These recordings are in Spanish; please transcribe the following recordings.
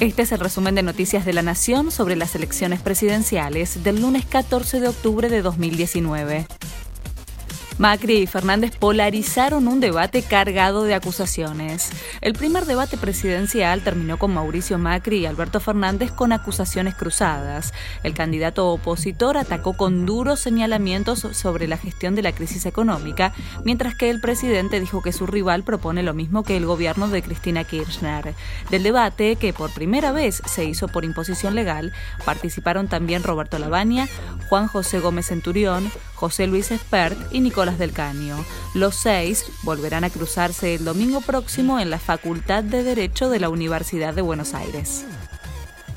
Este es el resumen de Noticias de la Nación sobre las elecciones presidenciales del lunes 14 de octubre de 2019. Macri y Fernández polarizaron un debate cargado de acusaciones. El primer debate presidencial terminó con Mauricio Macri y Alberto Fernández con acusaciones cruzadas. El candidato opositor atacó con duros señalamientos sobre la gestión de la crisis económica, mientras que el presidente dijo que su rival propone lo mismo que el gobierno de Cristina Kirchner. Del debate, que por primera vez se hizo por imposición legal, participaron también Roberto Lavagna, Juan José Gómez Centurión, José Luis Espert y Nicolás del Caño. Los seis volverán a cruzarse el domingo próximo en la Facultad de Derecho de la Universidad de Buenos Aires.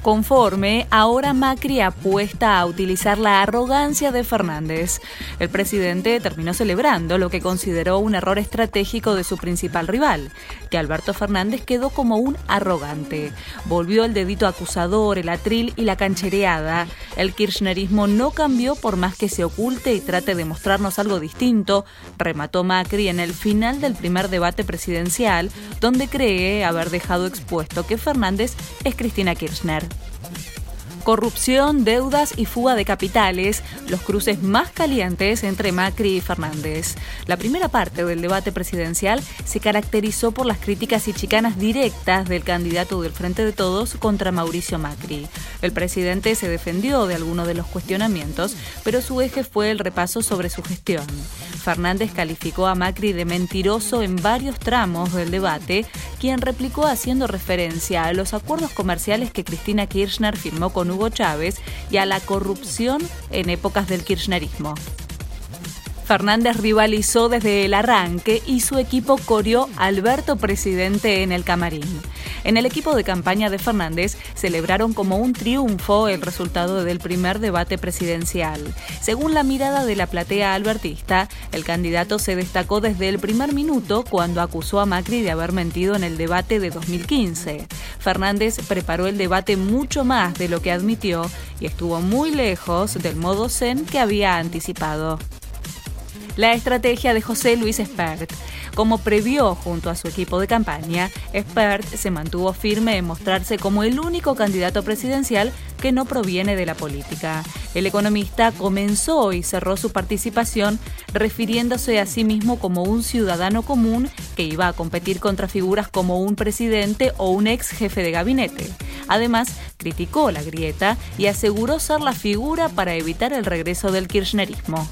Conforme, ahora Macri apuesta a utilizar la arrogancia de Fernández. El presidente terminó celebrando lo que consideró un error estratégico de su principal rival, que Alberto Fernández quedó como un arrogante. Volvió el dedito acusador, el atril y la canchereada. El kirchnerismo no cambió por más que se oculte y trate de mostrarnos algo distinto, remató Macri en el final del primer debate presidencial, donde cree haber dejado expuesto que Fernández es Cristina Kirchner Thank you. Corrupción, deudas y fuga de capitales, los cruces más calientes entre Macri y Fernández. La primera parte del debate presidencial se caracterizó por las críticas y chicanas directas del candidato del Frente de Todos contra Mauricio Macri. El presidente se defendió de algunos de los cuestionamientos, pero su eje fue el repaso sobre su gestión. Fernández calificó a Macri de mentiroso en varios tramos del debate, quien replicó haciendo referencia a los acuerdos comerciales que Cristina Kirchner firmó con Hugo Chávez y a la corrupción en épocas del kirchnerismo. Fernández rivalizó desde el arranque y su equipo corrió Alberto Presidente en el camarín. En el equipo de campaña de Fernández celebraron como un triunfo el resultado del primer debate presidencial. Según la mirada de la platea albertista, el candidato se destacó desde el primer minuto cuando acusó a Macri de haber mentido en el debate de 2015. Fernández preparó el debate mucho más de lo que admitió y estuvo muy lejos del modo zen que había anticipado la estrategia de José Luis Espert. Como previó junto a su equipo de campaña, Espert se mantuvo firme en mostrarse como el único candidato presidencial que no proviene de la política. El economista comenzó y cerró su participación refiriéndose a sí mismo como un ciudadano común que iba a competir contra figuras como un presidente o un ex jefe de gabinete. Además, criticó la grieta y aseguró ser la figura para evitar el regreso del kirchnerismo.